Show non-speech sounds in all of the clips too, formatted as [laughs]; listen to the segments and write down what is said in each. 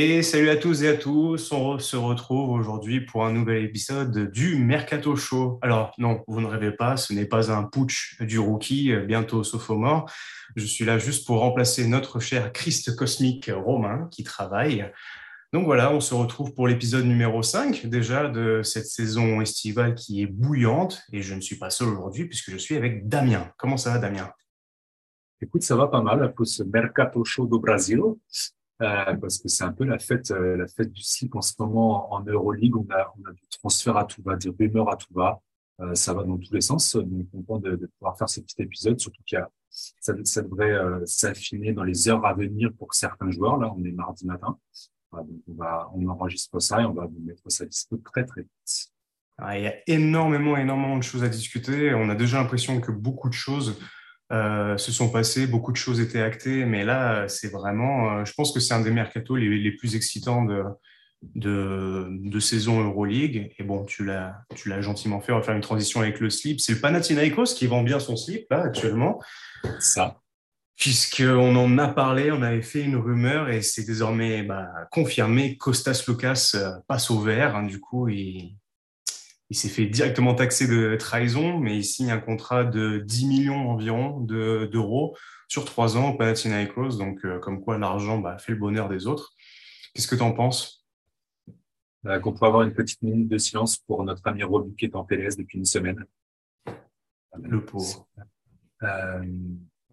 Et salut à tous et à tous, on se retrouve aujourd'hui pour un nouvel épisode du Mercato Show. Alors non, vous ne rêvez pas, ce n'est pas un putsch du rookie, bientôt sophomore. Je suis là juste pour remplacer notre cher Christ cosmique Romain qui travaille. Donc voilà, on se retrouve pour l'épisode numéro 5 déjà de cette saison estivale qui est bouillante. Et je ne suis pas seul aujourd'hui puisque je suis avec Damien. Comment ça va Damien? Écoute, ça va pas mal pour ce Mercato Show do Brasil. Euh, parce que c'est un peu la fête, euh, la fête du slip en ce moment en Euroleague. On a, on a du transfert à tout va, des rumeurs à tout va. Euh, ça va dans tous les sens. Donc, content de, de pouvoir faire ce petit épisode, surtout qu'il y a, ça, ça devrait euh, s'affiner dans les heures à venir pour certains joueurs. Là, on est mardi matin. donc on va, on enregistre ça et on va vous mettre ça dispo très, très vite. Ah, il y a énormément, énormément de choses à discuter. On a déjà l'impression que beaucoup de choses euh, se sont passées, beaucoup de choses étaient actées, mais là, c'est vraiment, euh, je pense que c'est un des mercatos les, les, plus excitants de, de, de saison Euroleague. Et bon, tu l'as, tu l'as gentiment fait, on va faire une transition avec le slip. C'est le Panathinaikos qui vend bien son slip, là, actuellement. Ça. Puisqu'on en a parlé, on avait fait une rumeur et c'est désormais bah, confirmé. Costas Lucas euh, passe au vert. Hein, du coup, il, il s'est fait directement taxer de trahison, mais il signe un contrat de 10 millions environ d'euros sur trois ans au Panathinaikos. Donc, euh, comme quoi l'argent bah, fait le bonheur des autres. Qu'est-ce que tu en penses? Euh, Qu'on peut avoir une petite minute de silence pour notre ami Roby qui est en PLS depuis une semaine. Le pauvre. Euh,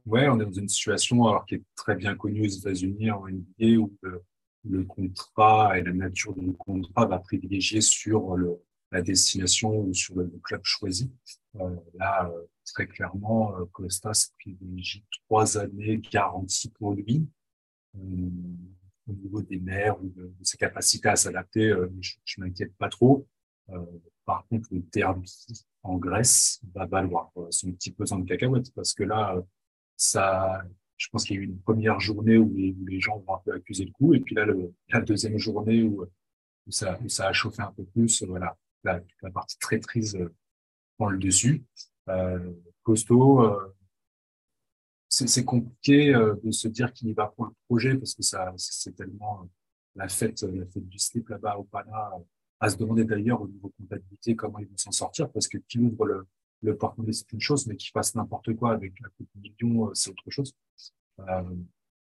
ouais, on est dans une situation alors, qui est très bien connue aux États-Unis en NBA où le, le contrat et la nature du contrat va privilégier sur le la destination ou sur le, club choisi. Euh, là, euh, très clairement, euh, Costas privilégie trois années garanties pour lui. au niveau des mers ou de, ses capacités à s'adapter, je, je m'inquiète pas trop. par contre, le derby en Grèce va valoir son petit pesant de cacahuètes parce que là, ça, je pense qu'il y a eu une première journée où les, gens vont un peu accuser le coup, et puis là, la deuxième journée où, ça, où ça a chauffé un peu plus, voilà, la, la partie traîtrise euh, prend le dessus. Euh, costaud, euh, c'est compliqué de se dire qu'il y va pour le projet parce que ça c'est tellement la fête la fête du slip là-bas au Pana à se demander d'ailleurs au niveau comptabilité comment ils vont s'en sortir parce que qu'il ouvre le, le porte-monnaie c'est une chose mais qu'il fasse n'importe quoi avec la coupe million c'est autre chose euh,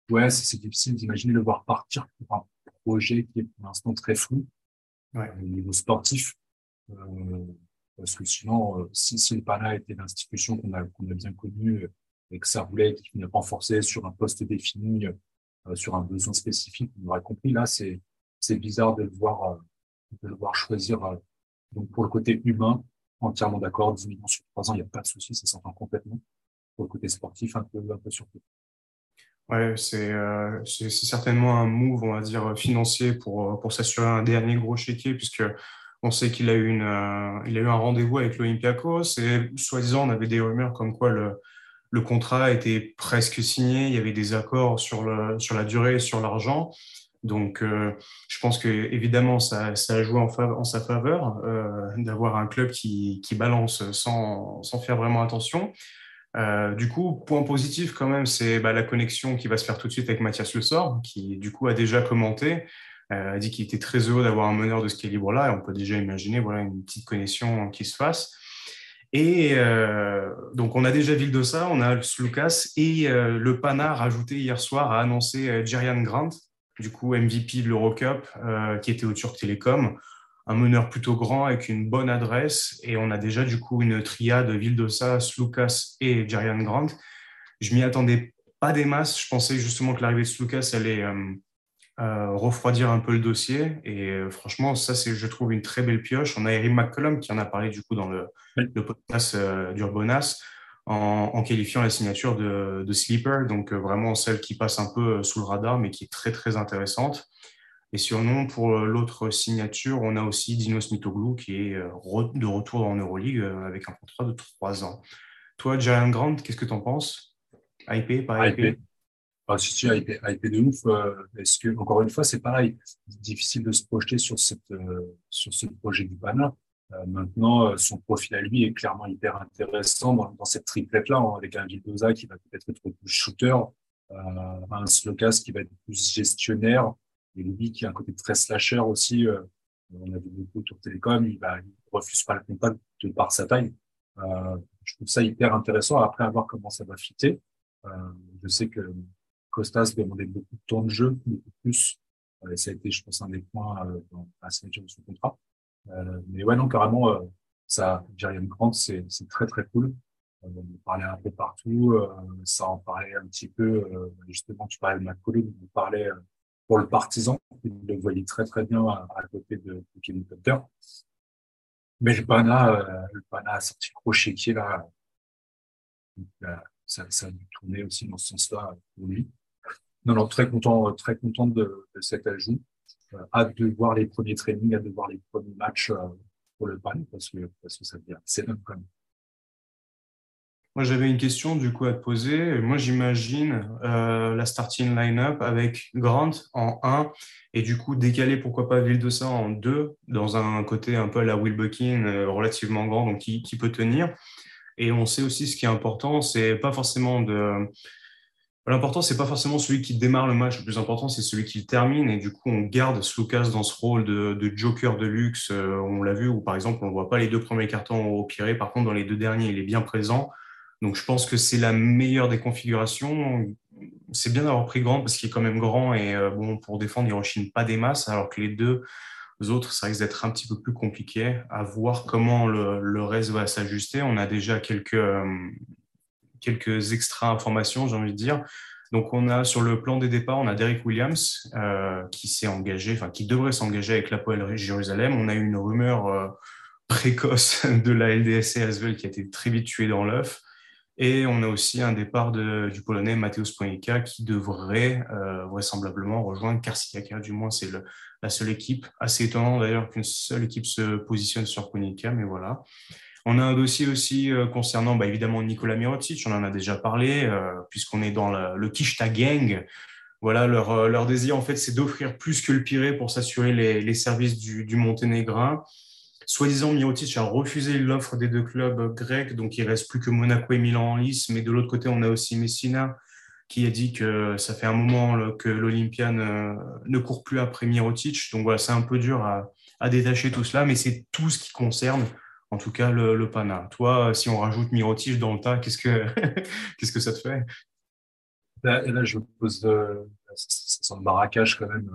ouais c'est difficile d'imaginer le voir partir pour un projet qui est pour l'instant très flou ouais. au niveau sportif parce que sinon, euh, si, si le PANA était l'institution qu'on a, qu'on a bien connue et que ça voulait venait renforcer sur un poste défini, euh, sur un besoin spécifique, on aurait compris. Là, c'est, bizarre de le voir, de le voir choisir. donc, pour le côté humain, entièrement d'accord, 10 millions sur 3 ans, il n'y a pas de souci, ça s'entend complètement. Pour le côté sportif, un peu, un peu surtout. Ouais, c'est euh, certainement un move, on va dire, financier pour, pour s'assurer un dernier gros chéquier, puisque on sait qu'il a eu, une, euh, a eu un rendez-vous avec l'Olympiakos et soi-disant, on avait des rumeurs comme quoi le, contrat était presque signé, il y avait des accords sur, la durée et sur l'argent. Donc, euh, je pense que évidemment, ça, a joué en, sa faveur euh, d'avoir un club qui, balance sans, faire vraiment attention. Du coup, point positif quand même, c'est bah, la connexion qui va se faire tout de suite avec Mathias Le Sort, qui du coup a déjà commenté. Euh, a dit qu'il était très heureux d'avoir un meneur de ce calibre-là, et on peut déjà imaginer voilà, une petite connexion qui se fasse. Et euh, donc, on a déjà ça, on a Lucas, et euh, le PANA rajouté hier soir a annoncé euh, Jerian Grant, du coup MVP de l'Eurocup, euh, qui était au Turc Télécom, un meneur plutôt grand avec une bonne adresse, et on a déjà du coup une triade Vildosa, Lucas et Jerian Grant. Je m'y attendais pas des masses, je pensais justement que l'arrivée de Lucas allait euh, refroidir un peu le dossier. Et euh, franchement, ça, c'est, je trouve, une très belle pioche. On a Eric McCollum qui en a parlé du coup dans le, le podcast euh, d'Urbonas en, en, qualifiant la signature de, de Sleeper, donc euh, vraiment celle qui passe un peu sous le radar, mais qui est très très intéressante. Et sinon, pour l'autre signature, on a aussi Dinos Mitoglou qui est de retour en Euroleague avec un contrat de trois ans. Toi, Jalen Grant, qu'est-ce que tu en penses? IP, pas IP, ah, si, si, IP, IP de ouf. Euh, est-ce que, encore une fois, c'est pareil. Difficile de se projeter sur cette, euh, sur ce projet du Pana. Euh, maintenant, euh, son profil à lui est clairement hyper intéressant dans, dans cette triplette-là, hein, avec un Vildoza qui va peut-être être plus shooter, euh, un Slokas qui va être plus gestionnaire, et lui qui a un côté très slasher aussi. Euh, on a vu beaucoup sur Télécom, il, va, refuse pas le contact de par sa taille. Je trouve ça hyper intéressant. Après, à voir comment ça va fitter. Je sais que Costas demandait beaucoup de temps de jeu, beaucoup plus. Euh, ça a été, je pense, un des points euh, dans la signature de son contrat. Euh, mais ouais, non, carrément, ça, Jerian Grant, c'est très, très cool. on parlait un peu partout. ça en parlait un petit peu. justement, tu parlais de McCollum, on parlait pour le partisan. Il le voyait très, très bien à, côté de, de Kevin. Mais le Pana, euh, le Pana a sorti le gros chéquier là. Donc, euh, ça, ça a dû tourner aussi dans ce sens-là pour lui. Non, non, très content, très content de, de cet ajout. Euh, hâte de voir les premiers trainings, hâte de voir les premiers matchs euh, pour le Pana parce que, parce que ça devient, c'est même quand. Moi, j'avais une question du coup à te poser. Moi, j'imagine euh, la starting line-up avec Grant en 1 et du coup décaler pourquoi pas Vildosa en 2 dans un côté un peu à la Will Buckin euh, relativement grand donc qui, qui, peut tenir. Et on sait aussi ce qui est important, c'est pas forcément de L'important, c'est pas forcément celui qui démarre le match. Le plus important, c'est celui qui le termine. Et du coup, on garde Slucas dans ce rôle de, de joker de luxe. Euh, on l'a vu, où par exemple, on ne voit pas les deux premiers cartons au Piré. Par contre, dans les deux derniers, il est bien présent. Donc, je pense que c'est la meilleure des configurations. C'est bien d'avoir pris Grand parce qu'il est quand même grand et euh, bon, pour défendre, il ne rechigne pas des masses, alors que les deux autres, ça risque d'être un petit peu plus compliqué à voir comment le, reste va s'ajuster. On a déjà quelques, euh, quelques extra informations, j'ai envie de dire. Donc, on a sur le plan des départs, on a Derek Williams euh, qui s'est engagé, enfin qui devrait s'engager avec la Poel Jérusalem. On a eu une rumeur précoce [laughs] de la LDSC Asvel qui a été très vite tuée dans l'œuf. Et on a aussi un départ du Polonais Mateusz Ponica qui devrait euh, vraisemblablement rejoindre Karsiaka. Du moins, c'est la seule équipe. Assez étonnant d'ailleurs qu'une seule équipe se positionne sur Ponica, mais voilà. On a un dossier aussi euh, concernant bah, évidemment Nicolas Mirotic, on en a déjà parlé, euh, puisqu'on est dans le Kishta Gang. Voilà, leur, euh, leur désir en fait, c'est d'offrir plus que le Pirée pour s'assurer les, services du, du Monténégrin. Soi-disant, Mirotic a refusé l'offre des deux clubs grecs, donc il reste plus que Monaco et Milan en lice. Mais de l'autre côté, on a aussi Messina qui a dit que ça fait un moment que l'Olympia ne, court plus après Mirotic. Donc voilà, c'est un peu dur à, détacher tout cela, mais c'est tout ce qui concerne, en tout cas, le, Pana. Toi, si on rajoute Mirotic dans le tas, qu'est-ce que, [laughs] qu'est-ce que ça te fait? Là, là, je me pose, euh, ça sent le barracage quand même.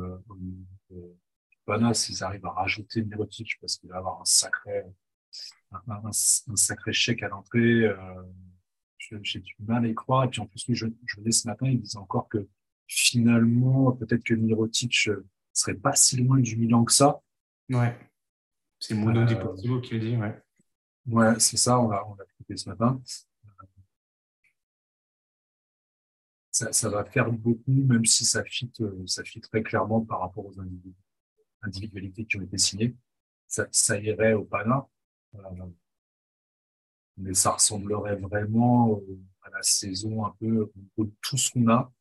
Euh, s'ils arrivent à rajouter Mirotic parce qu'il va avoir un sacré, un, sacré chèque à l'entrée. Euh, j'ai du mal à y croire. Et puis en plus, je, je venais ce matin, il disait encore que finalement, peut-être que Mirotic euh, serait pas si loin du Milan que ça. Ouais. C'est Mono euh, qui le dit, ouais. Ouais, c'est ça, on l'a, on l'a ce matin. Ça, ça, va faire beaucoup, même si ça fit, euh, ça fit très clairement par rapport aux individualités qui ont été signées. Ça, ça irait au Pana. Euh, mais ça ressemblerait vraiment à la saison un peu, on tout ce qu'on a,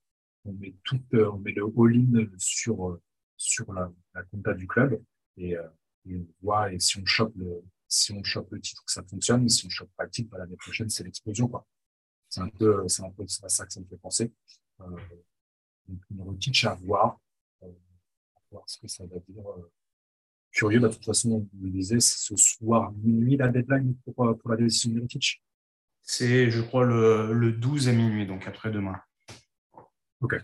on met tout, euh, on met le all-in sur, sur la, la compta du club et, euh, et, on voit, et si on chope le, si on chope le titre, que ça fonctionne, mais si on chope pas le titre, bah, l'année prochaine, c'est l'explosion, quoi. C'est un peu, c'est un peu à ça que ça me fait penser. Euh, donc, une routine à voir voir ce que ça va dire. Euh, curieux, bah, de toute façon, vous le disiez, c'est ce soir minuit la deadline pour, euh, pour la décision de Mirotic C'est, je crois, le, le 12 à minuit, donc après-demain. Ok.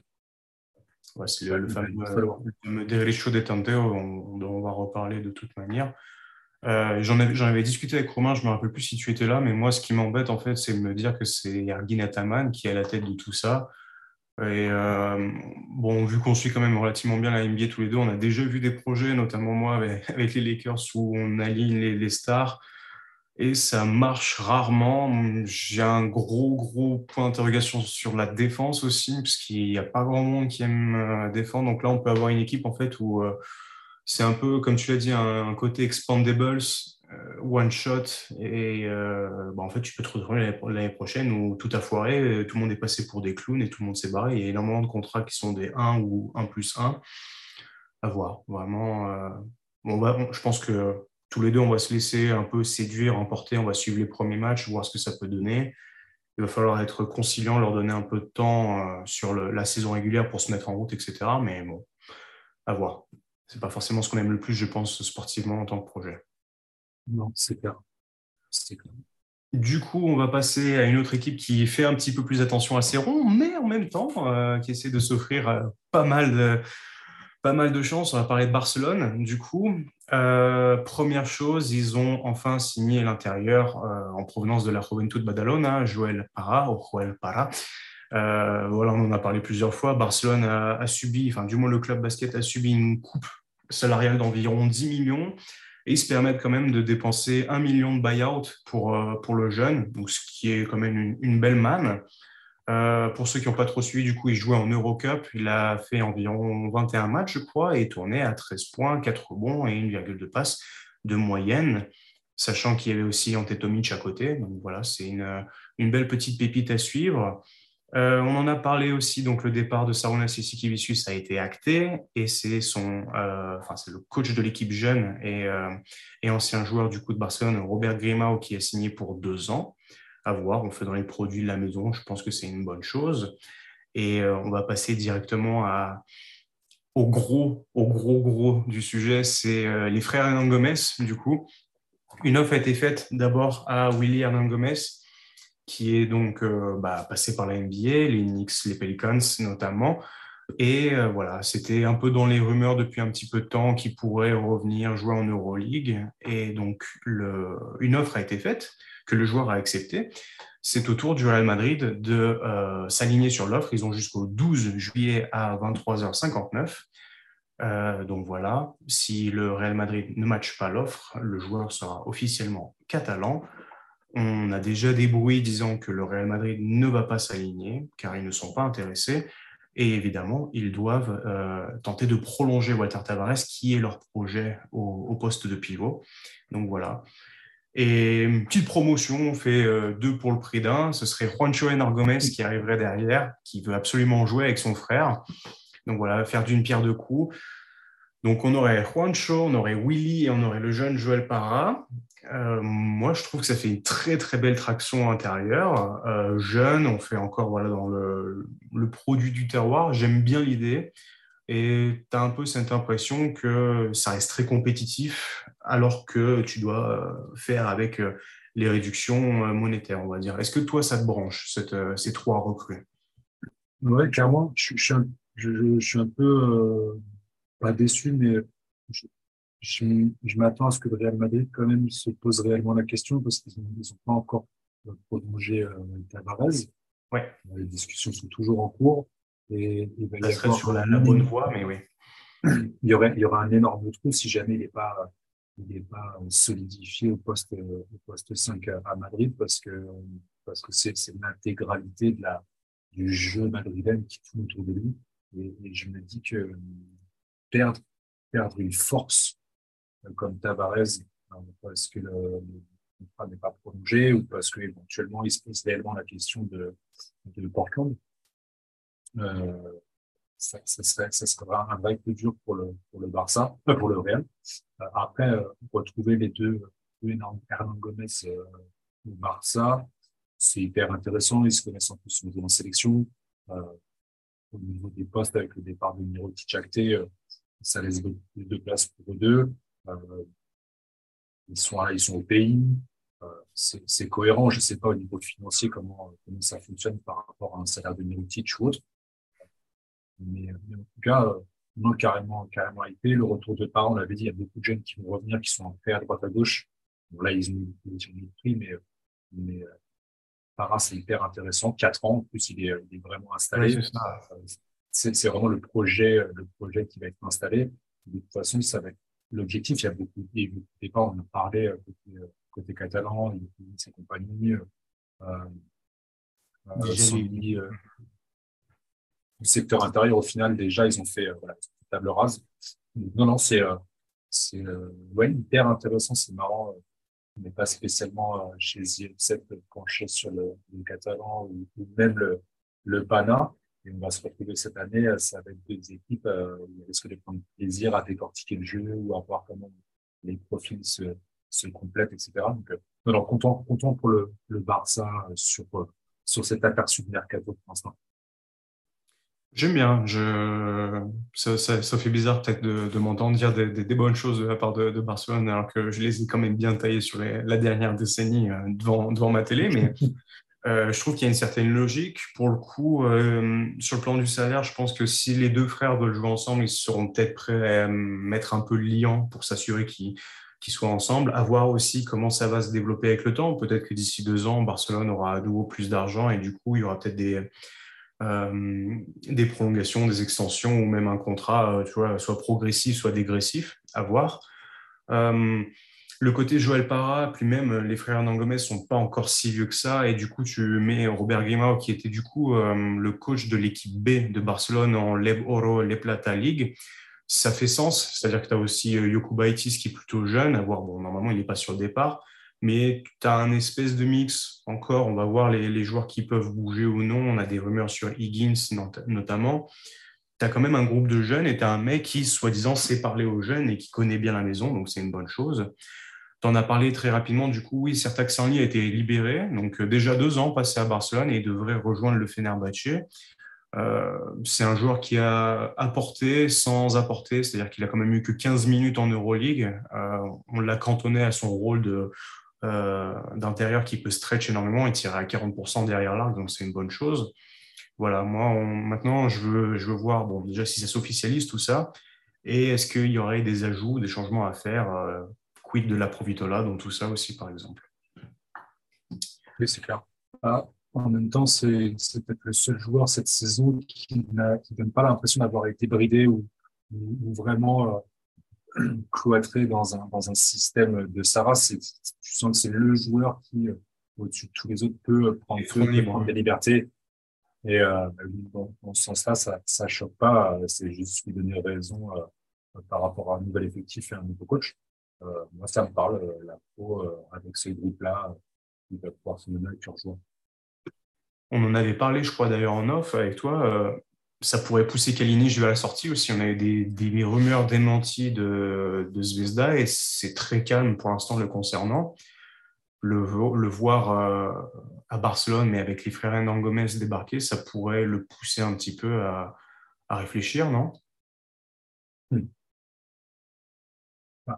Ouais, c'est le, fameux, fameux Derecho de on, on, va reparler de toute manière. Euh, j'en, avais, avais, discuté avec Romain, je ne me rappelle plus si tu étais là, mais moi, ce qui m'embête, en fait, c'est de me dire que c'est Yargin Ataman qui est à la tête de tout ça. Et euh, bon, vu qu'on suit quand même relativement bien la NBA tous les deux, on a déjà vu des projets, notamment moi avec, [laughs] les Lakers, où on aligne les, stars et ça marche rarement. J'ai un gros, gros point d'interrogation sur la défense aussi, parce qu'il n'y a pas grand monde qui aime euh, défendre. Donc là, on peut avoir une équipe en fait où euh, c'est un peu, comme tu l'as dit, un, côté expandables euh, one shot et bah, en fait tu peux te retrouver l'année prochaine où tout a foiré, tout le monde est passé pour des clowns et tout le monde s'est barré. Il y a énormément de contrats qui sont des 1 ou 1 plus 1 à voir. Vraiment, bon, bah, je pense que tous les deux on va se laisser un peu séduire, emporter, on va suivre les premiers matchs, voir ce que ça peut donner. Il va falloir être conciliant, leur donner un peu de temps sur la saison régulière pour se mettre en route, etc. Mais bon, à voir. C'est pas forcément ce qu'on aime le plus, je pense, sportivement en tant que projet. Non, c'est clair. Du coup, on va passer à une autre équipe qui fait un petit peu plus attention à ses ronds, mais en même temps, euh, qui essaie de s'offrir euh, pas mal de, pas mal de chance. On va parler de Barcelone. Du coup, euh, première chose, ils ont enfin signé l'intérieur en provenance de la Juventud Badalona, Joel Para, ou Para. voilà, on en a parlé plusieurs fois. Barcelone a, subi, enfin, du moins le club basket a subi une coupe salariale d'environ 10 millions et ils se permettent quand même de dépenser un million de buyout pour, euh, pour le jeune, donc ce qui est quand même une, belle manne. Euh, pour ceux qui n'ont pas trop suivi, du coup, il jouait en Eurocup. Il a fait environ 21 matchs, je crois, et tourné à 13 points, 4 rebonds et 1,2 passes de moyenne, sachant qu'il y avait aussi Antetomic à côté. Donc voilà, c'est une, belle petite pépite à suivre. Euh, on en a parlé aussi, donc le départ de Sarunas Sisikivicius a été acté et c'est son, euh, le coach de l'équipe jeune et, ancien joueur du coup de Barcelone, Robert Grimau, qui a signé pour deux ans. À voir, on dans les produits de la maison, je pense que c'est une bonne chose. Et on va passer directement au gros, au gros gros du sujet, c'est les frères Hernan Gomez. Du coup, une offre a été faite d'abord à Willy Hernan Gomez qui est donc euh, bah, passé par la NBA, les Knicks, les Pelicans notamment. Et euh, voilà, c'était un peu dans les rumeurs depuis un petit peu de temps qu'il pourrait revenir jouer en Euroleague. Et donc, une offre a été faite que le joueur a acceptée. C'est au tour du Real Madrid de euh, s'aligner sur l'offre. Ils ont jusqu'au 12 juillet à 23h59. donc voilà, si le Real Madrid ne matche pas l'offre, le joueur sera officiellement catalan. On a déjà des bruits disant que le Real Madrid ne va pas s'aligner car ils ne sont pas intéressés. Et évidemment, ils doivent euh, tenter de prolonger Walter Tavares, qui est leur projet au, poste de pivot. Donc voilà. Et une petite promotion, on fait euh, deux pour le prix d'un. Ce serait Juancho Gomez qui arriverait derrière, qui veut absolument jouer avec son frère. Donc voilà, faire d'une pierre deux coups. Donc on aurait Juancho, on aurait Willy et on aurait le jeune Joël Parra. Euh, moi, je trouve que ça fait une très très belle traction intérieure. Euh, jeune, on fait encore voilà, dans le, produit du terroir. J'aime bien l'idée. Et tu as un peu cette impression que ça reste très compétitif alors que tu dois euh, faire avec les réductions monétaires, on va dire. Est-ce que toi, ça te branche, cette, ces trois recrues? Oui, clairement. Je, je, suis un peu, pas déçu, mais je, m'attends à ce que le Real Madrid quand même se pose réellement la question parce qu'ils n'ont pas encore euh, prolongé euh, Tavares. Ouais. Euh, les discussions sont toujours en cours. Et y serait sur la, bonne voie, mais oui. Il y aurait, il y aura un énorme trou si jamais il n'est pas, il pas solidifié au poste, au poste 5 à, Madrid parce que, parce que c'est, l'intégralité de la, du jeu madrilène qui tourne autour de lui. Et, je me dis que perdre, perdre une force comme Tavares hein, parce que le, contrat n'est pas prolongé ou parce qu'éventuellement il se pose réellement la question de, de Portland. Euh, ça, serait, ça sera un vrai coup dur pour le, pour le Barça, euh, pour le Real. Euh, après, euh, retrouver les deux, Hernan Gomez euh, au Barça, c'est hyper intéressant. Ils se connaissent en plus en sélection. Euh, au niveau des postes, avec le départ de Miro Tichakte, ça laisse beaucoup de place pour eux deux. Euh, ils sont ils sont au pays. Euh, c'est cohérent. Je ne sais pas au niveau financier comment, comment ça fonctionne par rapport à un salaire de Mirotic ou autre. Mais, en tout cas, non, euh, carrément, carrément hypé. Le retour de parents, on l'avait dit, il y a beaucoup de jeunes qui vont revenir, qui sont prêts à droite à gauche. Bon, là, ils ont, ils ont pris, mais, mais Para, c'est hyper intéressant. Quatre ans, en plus, il est, il est vraiment installé. c'est vraiment le projet, le projet qui va être installé. De toute façon, ça va être l'objectif, il y a beaucoup, de départ, on a parlé euh, côté, euh, côté catalan, il y a ses compagnies, euh, euh, le secteur intérieur, au final, déjà, ils ont fait voilà, une table rase. Non, non, c'est c'est ouais, hyper intéressant, c'est marrant. On n'est pas spécialement chez IM7 penché sur le, le catalan ou, même le, le PANA. Et on va se retrouver cette année, ça va être deux équipes, euh, risque de prendre plaisir à décortiquer le jeu ou à voir comment les profils se, se complètent, etc. Donc, euh, alors, content, content pour le, le Barça sur, euh, sur cet aperçu de mercato pour l'instant. J'aime bien. Je... Ça, ça, fait bizarre peut-être de, m'entendre dire des, bonnes choses de la part de, Barcelone, alors que je les ai quand même bien taillés sur la dernière décennie euh, devant, devant ma télé. Mais [laughs] euh, je trouve qu'il y a une certaine logique. Pour le coup, euh, sur le plan du salaire, je pense que si les deux frères veulent jouer ensemble, ils seront peut-être prêts à mettre un peu le liant pour s'assurer qu'ils soient ensemble. À voir aussi comment ça va se développer avec le temps. Peut-être que d'ici deux ans, Barcelone aura à nouveau plus d'argent et du coup, il y aura peut-être des euh, des prolongations, des extensions ou même un contrat, euh, soit progressif, soit dégressif, à voir. Euh, le côté Joël Parra, puis même les frères Hernán sont pas encore si vieux que ça, et du coup tu mets Robert Grimao qui était du coup le coach de l'équipe B de Barcelone en Leb Oro Le Plata League. Ça fait sens, c'est-à-dire que tu as aussi Yokubaitis qui est plutôt jeune, à voir, bon, normalement il n'est pas sur le départ, mais tu as un espèce de mix. Encore, on va voir les, joueurs qui peuvent bouger ou non. On a des rumeurs sur Higgins notamment. Tu as quand même un groupe de jeunes et tu as un mec qui, soi-disant, sait parler aux jeunes et qui connaît bien la maison, donc c'est une bonne chose. Tu en as parlé très rapidement, du coup, oui, Sertac Sanli a été libéré, donc euh, déjà deux ans passé à Barcelone et il devrait rejoindre le Fenerbahçe. Euh, c'est un joueur qui a apporté sans apporter, c'est-à-dire qu'il a quand même eu que 15 minutes en Euroleague. Euh, on l'a cantonné à son rôle de d'intérieur qui peut stretch énormément et tirer à 40% derrière l'arc, donc c'est une bonne chose. Voilà, moi, maintenant, je veux, je veux voir bon, déjà si ça s'officialise tout ça, et est-ce qu'il y aurait des ajouts, des changements à faire, euh, quid de la Provitola, dans tout ça aussi, par exemple? Oui, c'est clair. Ah, en même temps, c'est peut-être le seul joueur cette saison qui ne donne pas l'impression d'avoir été bridé ou, vraiment euh, [clears throat] cloîtré dans un, dans un système de Sarah. Tu sens que c'est le joueur qui, euh, au-dessus de tous les autres, peut euh, prendre feu, prendre des libertés. Et euh, dans, ce sens-là, ça ne choque pas. C'est juste lui donner raison par rapport à un nouvel effectif et un nouveau coach. moi, ça me parle, la pro, avec ce groupe-là, il va pouvoir se avec leur joueur. On en avait parlé, je crois, d'ailleurs en off avec toi ça pourrait pousser Kalinic vers la sortie aussi. On a eu des, rumeurs démenties de, de Zvezda et c'est très calme pour l'instant le concernant. Le, voir euh, à Barcelone, mais avec les frères Hernan Gomez débarquer, ça pourrait le pousser un petit peu à, réfléchir, non?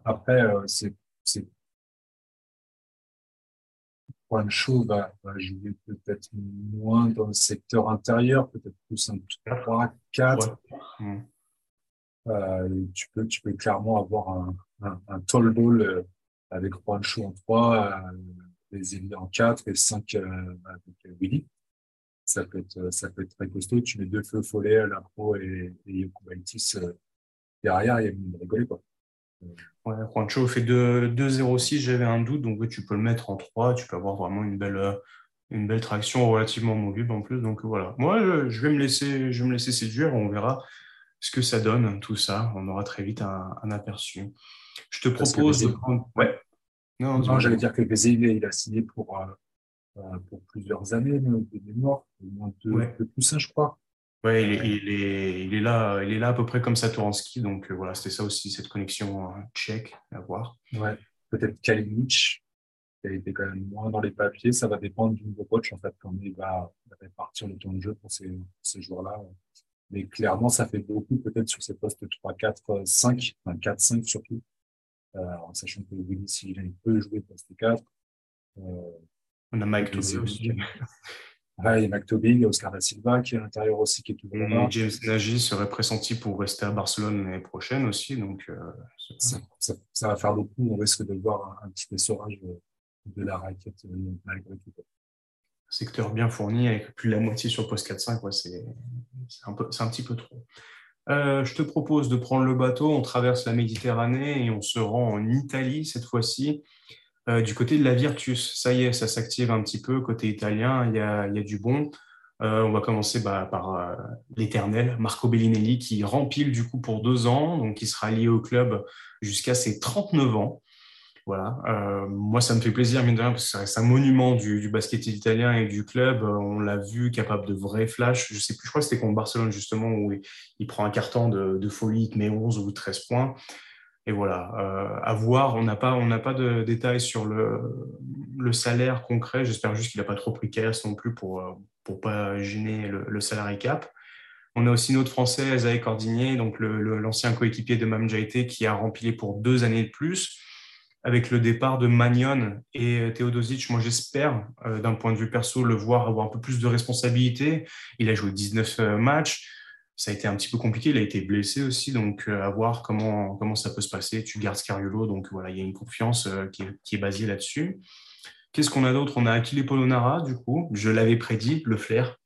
Après, euh, c'est Juancho va, va jouer peut-être moins dans le secteur intérieur, peut-être plus un 3, 4. Euh, tu, peux, tu peux clairement avoir un, un, un tall ball euh, avec Juancho en 3, euh, les ailiers en 4 et 5 euh, avec Willy. Ça peut, être, ça peut être très costaud. Tu mets deux feux follets, la pro et, et Yokubaitis derrière, il y a une rigoler. Quoi. Ouais, Juancho fait 2,06, j'avais un doute, donc tu peux le mettre en 3, tu peux avoir vraiment une belle, euh, une belle traction relativement mobile en plus. Donc voilà, moi je vais me laisser, je vais me laisser séduire, on verra ce que ça donne, tout ça. On aura très vite un, aperçu. Je te propose de prendre. Ouais. Non, non j'allais dire que Bézé, il a signé pour, euh, euh, pour plusieurs années de mémoire, au moins deux, ouais. plus, je crois. Ouais, il est, il, est, il, est, là, il est là à peu près comme Satoransky, donc euh, voilà, c'était ça aussi, cette connexion euh, tchèque à voir. Ouais, peut-être Kalinic, qui a été quand même moins dans les papiers, ça va dépendre du nouveau coach en fait, quand il va répartir le temps de jeu pour ces, ces joueurs-là. Mais clairement, ça fait beaucoup peut-être sur ces postes 3, 4, 5, enfin 4, 5 surtout, euh, en sachant que Willy, s'il peut jouer poste 4. Euh, On a Mike aussi. [laughs] il y a McTobing, il y a Oscar da Silva qui est à l'intérieur aussi, qui est toujours là. James Nagy serait pressenti pour rester à Barcelone l'année prochaine aussi. Donc, euh, ça, ça, va faire beaucoup. On risque de voir un, petit essorage de la raquette euh, malgré tout. Secteur bien fourni avec plus de la moitié sur poste 4-5, ouais, c'est un, un, petit peu trop. Euh, je te propose de prendre le bateau, on traverse la Méditerranée et on se rend en Italie cette fois-ci. Euh, du côté de la Virtus, ça y est, ça s'active un petit peu. Côté italien, il y a, du bon. Euh, on va commencer bah, par euh, l'éternel Marco Bellinelli qui rempile du coup pour deux ans, donc il sera lié au club jusqu'à ses 39 ans. Voilà. moi, ça me fait plaisir, mine de rien, parce que ça reste un monument du, basket italien et du club. on l'a vu, capable de vrais flashs. Je sais plus, je crois que c'était contre Barcelone, justement, où il, prend un carton de, de folie, il met 11 ou 13 points. Et voilà, euh, à voir. On n'a pas, on n'a pas de détails sur le, salaire concret. J'espère juste qu'il n'a pas trop pris caisse non plus pour pour pas gêner le, le salarié cap. On a aussi notre Français, Azaï Cordinier, donc l'ancien coéquipier de Mam qui a rempli pour deux années de plus. Avec le départ de Magnon et Teodosic, moi j'espère, euh, d'un point de vue perso, le voir avoir un peu plus de responsabilité. Il a joué 19 euh, matchs. Ça a été un petit peu compliqué. Il a été blessé aussi, donc euh, à voir comment, comment ça peut se passer. Tu gardes Scariolo, donc voilà, il y a une confiance qui, est, qui est basée là-dessus. Qu'est-ce qu'on a d'autre? On a Achille Polonara, du coup. Je l'avais prédit, le flair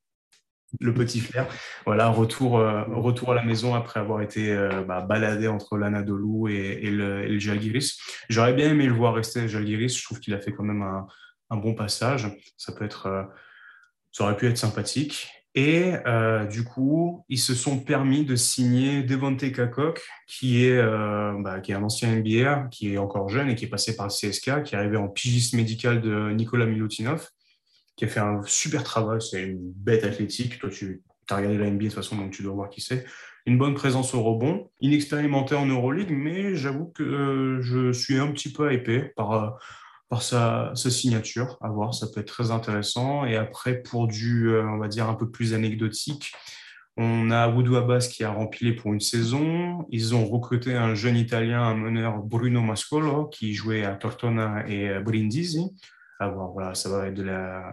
le petit flair. Voilà, retour, euh, retour à la maison après avoir été euh, bah, baladé entre l'Anadolu et, le, Jalgiris. J'aurais bien aimé le voir rester à Jalgiris. Je trouve qu'il a fait quand même un, bon passage. Ça peut être, euh, ça aurait pu être sympathique. Et du coup, ils se sont permis de signer Devonte Kakok, qui est, bah, qui est un ancien NBA, qui est encore jeune et qui est passé par le CSK, qui est arrivé en pigiste médical de Nicolas Milutinov qui a fait un super travail. C'est une bête athlétique. Toi, tu as regardé la NBA de toute façon, donc tu dois voir qui c'est. Une bonne présence au rebond, inexpérimenté en Euroleague, mais j'avoue que euh, je suis un petit peu hypé par, euh, par sa, signature. À voir, ça peut être très intéressant. Et après, pour du, euh, on va dire, un peu plus anecdotique, on a Woodou Abbas qui a rempli pour une saison. Ils ont recruté un jeune Italien, un meneur Bruno Mascolo, qui jouait à Tortona et Brindisi voilà, ça va être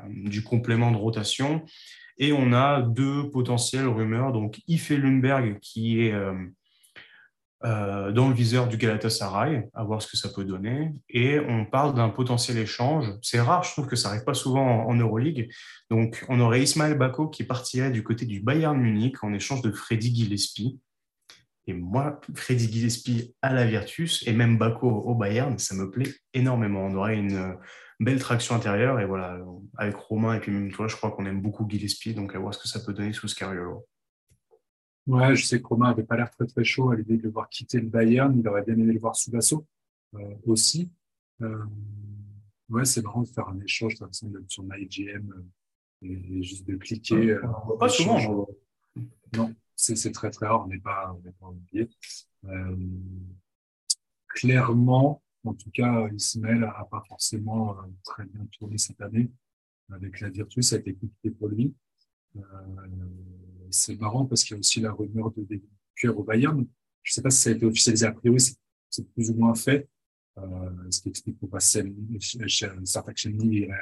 du complément de rotation. Et on a deux potentielles rumeurs. Donc, Ife Lundberg, qui est euh, euh, dans le viseur du Galatasaray, à voir ce que ça peut donner. Et on parle d'un potentiel échange. C'est rare, je trouve que ça n'arrive pas souvent en, Euroleague. Donc, on aurait Ismaël Bako qui partirait du côté du Bayern Munich en échange de Freddy Gillespie. Et moi, Freddy Gillespie à la Virtus et même Bako au Bayern, ça me plaît énormément. On aurait une belle traction intérieure. Et voilà, avec Romain et puis même toi, je crois qu'on aime beaucoup Gillespie. Donc, à voir ce que ça peut donner sous Scariolo. Ouais, je sais que Romain n'avait pas l'air très très chaud à l'idée de le voir quitter le Bayern. Il aurait bien aimé le voir sous l'assaut euh, aussi. Euh, ouais, c'est marrant de faire un échange de sur MyGM euh, et, juste de cliquer. Pas souvent. Non, c'est très très rare. On n'est pas, on n'est pas oublié. Clairement, en tout cas, Ismaël n'a pas forcément très bien tourné cette année. Avec la Virtus, ça a été compliqué pour lui. Euh, c'est marrant parce qu'il y a aussi la rumeur de cœur au Bayern. Je ne sais pas si ça a été officialisé a priori, c'est plus ou moins fait. Euh, ce qui explique pourquoi certains Chemny irait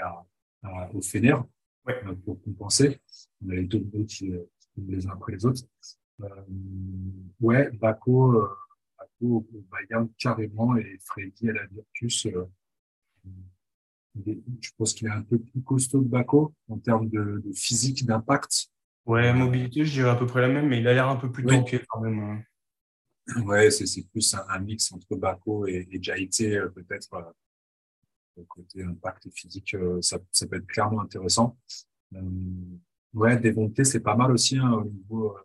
au Fener ouais. pour compenser. On a les deux qui, les uns après les autres. ouais, Baco, au Bayern carrément et Freddy à la Virtus. Euh, je pense qu'il est un peu plus costaud que Baco en termes de, physique, d'impact. Ouais, mobilité, je dirais à peu près la même, mais il a l'air un peu plus tanké quand même. Hein. Ouais, c'est plus un, mix entre Baco et, et euh, peut-être. Euh, côté impact physique, ça, ça, peut être clairement intéressant. Euh, ouais, Devonté, c'est pas mal aussi hein, au niveau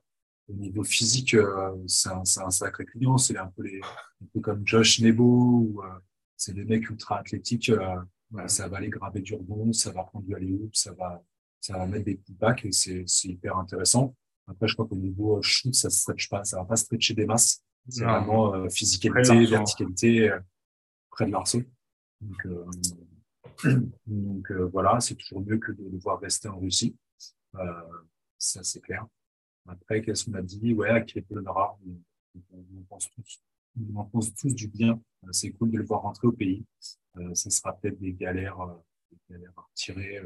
au niveau physique, euh, c'est un, un, sacré client. C'est un peu les, un peu comme Josh Nebo, ou, euh, c'est des mecs ultra athlétiques. Euh, ça va aller graver du rebond, ça va prendre du alley ça va, ça va mettre des coups back et c'est, c'est hyper intéressant. Après, je crois qu'au niveau shoot, ça stretch pas, ça va pas stretcher des masses. C'est vraiment euh, physicalité, verticalité près de l'arceau. Donc, [clears throat] donc voilà, c'est toujours mieux que de le voir rester en Russie. ça, c'est clair. Après, qu'est-ce qu'on a dit? Ouais, à Polonara, on, on pense tous. On en pense tous du bien. Euh, c'est cool de le voir rentrer au pays. Euh, ça sera peut-être des galères, euh, des galères à retirer.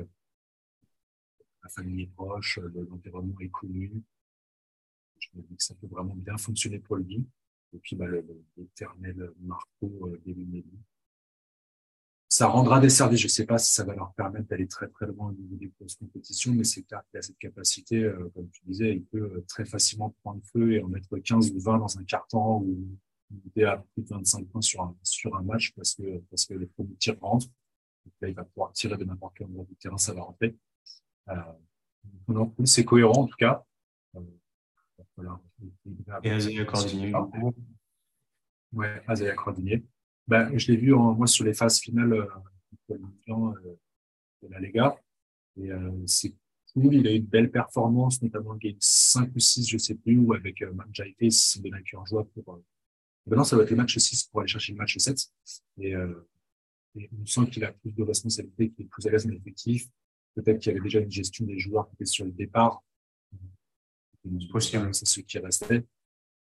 La famille est proche, l'environnement est connu. Je me dis que ça peut vraiment bien fonctionner pour lui. Et puis, bah, l'éternel Marco euh, ça rendra des services. Je ne sais pas si ça va leur permettre d'aller très très loin au niveau des grosses compétitions, mais c'est clair qu'il a cette capacité, euh, comme tu disais, il peut euh, très facilement prendre feu et en mettre 15 ou 20 dans un carton ou monter à plus de 25 points sur un, sur un match parce que, parce que les premiers tirs rentrent. Là, il va pouvoir tirer de n'importe quel endroit du terrain, ça va rentrer. Euh, c'est cohérent en tout cas. Euh, voilà. Et Azaya Cordinier. Ouais, Azaya Cordinier. Ben, je l'ai vu en, moi sur les phases finales euh, euh, de la Lega. Et euh, c'est cool, il a eu une belle performance, notamment en game 5 ou 6, je sais plus, ou avec euh, Manjaite, c'est de nature joie pour. Euh... Ben non, ça doit être le match 6 pour aller chercher le match 7. Et, euh, et on sent qu'il a plus de responsabilités, qu'il est plus à l'aise dans l'effectif. Peut-être qu'il y avait déjà une gestion des joueurs qui étaient sur le départ, possible. C'est ce qui restait.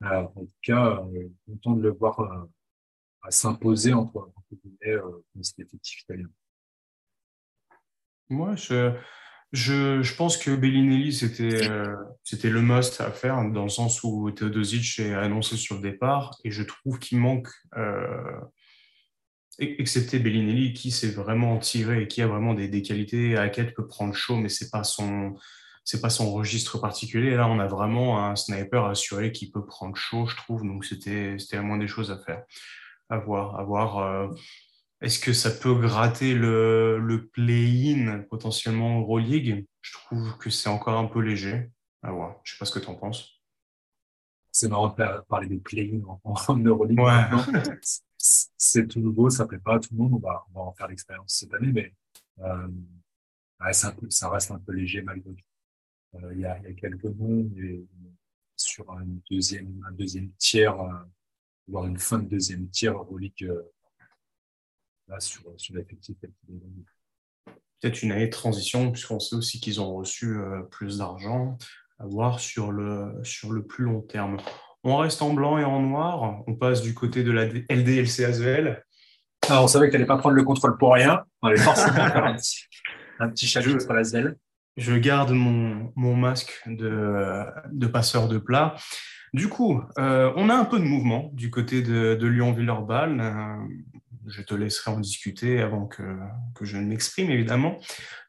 en tout cas, content de le voir à s'imposer entre, guillemets dans cet italien. Moi, je, je, pense que Bellinelli, c'était le must à faire, dans le sens où Teodosic est annoncé sur le départ, et je trouve qu'il manque, euh, excepté Bellinelli, qui s'est vraiment tiré et qui a vraiment des, des qualités. Hackett peut prendre chaud, mais c'est pas son c'est pas son registre particulier. Là, on a vraiment un sniper assuré qui peut prendre chaud, je trouve. Donc, c'était la moins des choses à faire. À voir. À voir euh, Est-ce que ça peut gratter le, le play-in potentiellement Euroleague Je trouve que c'est encore un peu léger. À voir. Je sais pas ce que tu en penses. C'est marrant de parler de play-in en, en Euroleague. Ouais. [laughs] c'est tout nouveau, ça plaît pas à tout le monde. On va, en faire l'expérience cette année, mais euh, ça reste un peu léger malgré tout. Euh, il y, a, quelques noms, mais sur un deuxième, un deuxième tiers, euh, voire une fin de deuxième tiers euh, là, sur, sur l'effectif. Peut-être une année de transition, puisqu'on sait aussi qu'ils ont reçu plus d'argent à voir sur le, sur le plus long terme. On reste en blanc et en noir. On passe du côté de la LDLC Asvel. Alors, on savait qu'elle n'allait pas prendre le contrôle pour rien. On allait forcément [laughs] faire un petit, un petit chapitre sur l'Asvel. Je garde mon, mon masque de, de, passeur de plat. Du coup, euh, on a un peu de mouvement du côté de, de Lyon-Villeurbanne. Euh, je te laisserai en discuter avant que, que je ne m'exprime, évidemment.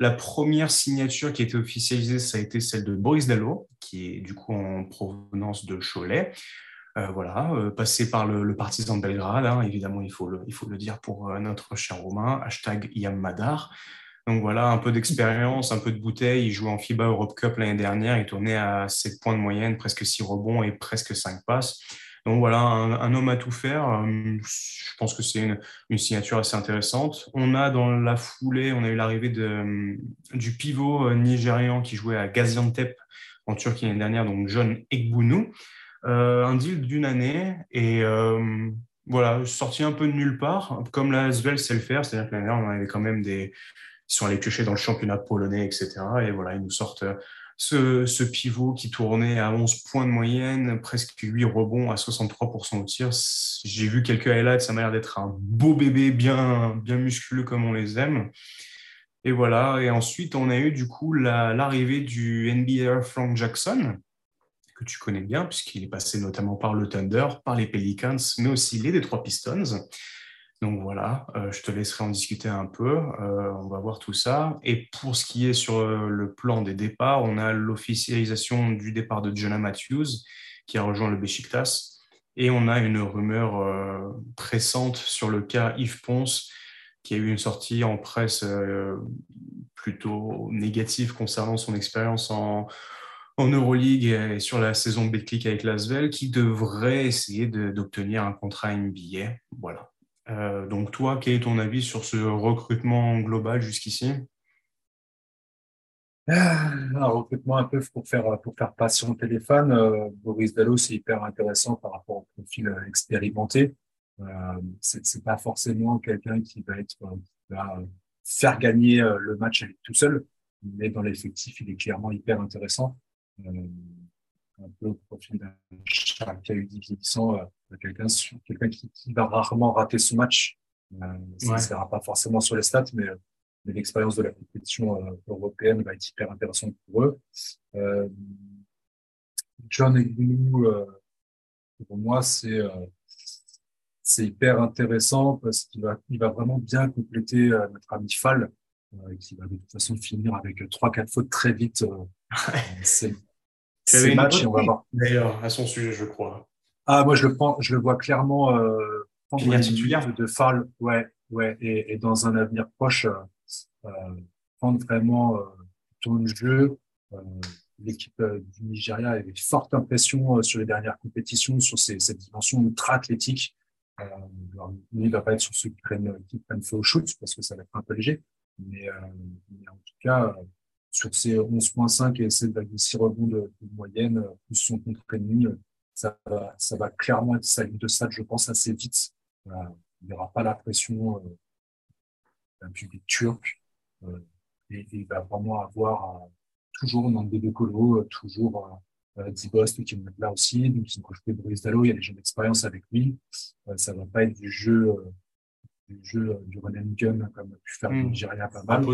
La première signature qui a été officialisée, ça a été celle de Boris Dallo, qui est du coup en provenance de Cholet. Euh, voilà, euh, passé par le, partisan de Belgrade, hein, évidemment, il faut, le, il faut le dire pour euh, notre cher Romain, hashtag Yammadar. Donc voilà, un peu d'expérience, un peu de bouteille. Il jouait en FIBA Europe Cup l'année dernière, il tournait à 7 points de moyenne, presque 6 rebonds et presque 5 passes. Donc voilà, un, homme à tout faire. Euh, je pense que c'est une, une, signature assez intéressante. On a dans la foulée, on a eu l'arrivée de, du pivot euh, nigérian qui jouait à Gaziantep en Turquie l'année dernière, donc John Egbounou. Euh, un deal d'une année et euh, voilà, sorti un peu de nulle part, comme la Svel sait le faire, c'est-à-dire que l'année dernière, on avait quand même des. Ils sont allés piocher dans le championnat polonais, etc. Et voilà, ils nous sortent ce, ce, pivot qui tournait à 11 points de moyenne, presque 8 rebonds à 63% au tir. J'ai vu quelques highlights, ça m'a l'air d'être un beau bébé bien, bien musculeux comme on les aime. Et voilà, et ensuite on a eu du coup l'arrivée du NBA Frank Jackson, que tu connais bien, puisqu'il est passé notamment par le Thunder, par les Pelicans, mais aussi les Detroit Pistons. Donc voilà, euh, je te laisserai en discuter un peu. Euh, on va voir tout ça. Et pour ce qui est sur euh, le plan des départs, on a l'officialisation du départ de Jonah Matthews, qui a rejoint le Besiktas. Et on a une rumeur pressante sur le cas Yves Ponce, qui a eu une sortie en presse euh, plutôt négative concernant son expérience en, Euroleague et sur la saison Betclic avec Lasvel, qui devrait essayer d'obtenir un contrat NBA. Voilà. Euh, donc toi, quel est ton avis sur ce recrutement global jusqu'ici? Ah, Un recrutement un peu pour faire pour faire passer téléphone. Euh, Boris Dallo, c'est hyper intéressant par rapport au profil expérimenté. Euh, c'est pas forcément quelqu'un qui va être qui va faire gagner euh, le match tout seul, mais dans l'effectif, il est clairement hyper intéressant. Euh, un peu au profil d'un a eu vieillissant, euh, quelqu'un quelqu'un qui, qui, va rarement rater son match. Euh, ça ne ouais. sera pas forcément sur les stats, mais, mais l'expérience de la compétition euh, européenne va être hyper intéressante pour eux. Euh, John Eglou, euh, pour moi, c'est euh, c'est hyper intéressant parce qu'il va, il va vraiment bien compléter euh, notre ami Fall, euh, qui va de toute façon finir avec trois, quatre fautes très vite. Euh, c'est [laughs] ces matchs et on va voir. D'ailleurs, à son sujet, je crois. Ah, moi, je le prends, je le vois clairement euh, prendre une titulaire de Fall, ouais, ouais, et, et, dans un avenir proche, euh, prendre vraiment euh, le jeu. Euh, L'équipe euh, du Nigeria avait une forte impression euh, sur les dernières compétitions, sur ces, cette dimension ultra athlétique. Euh, alors, il va pas être sur ceux qui prennent, qui prennent feu au shoot parce que ça va être un peu léger, mais, mais en tout cas sur ces 11.5 et 7,6 rebonds de, de, moyenne, plus son contre ennemi, ça va, ça va clairement être sa ligne de stade, je pense, assez vite. Euh, il n'y aura pas la pression euh, d'un public turc. Euh, et, il va vraiment avoir toujours dans le bébé colo, toujours euh, qui vont être là aussi. Donc, ils ont rajouté Bruce Dallo, il y a des gens d'expérience avec lui. Euh, ça va pas être du jeu, euh, du jeu du run and gun comme a pu faire le Hmm. Nigeria pas mal.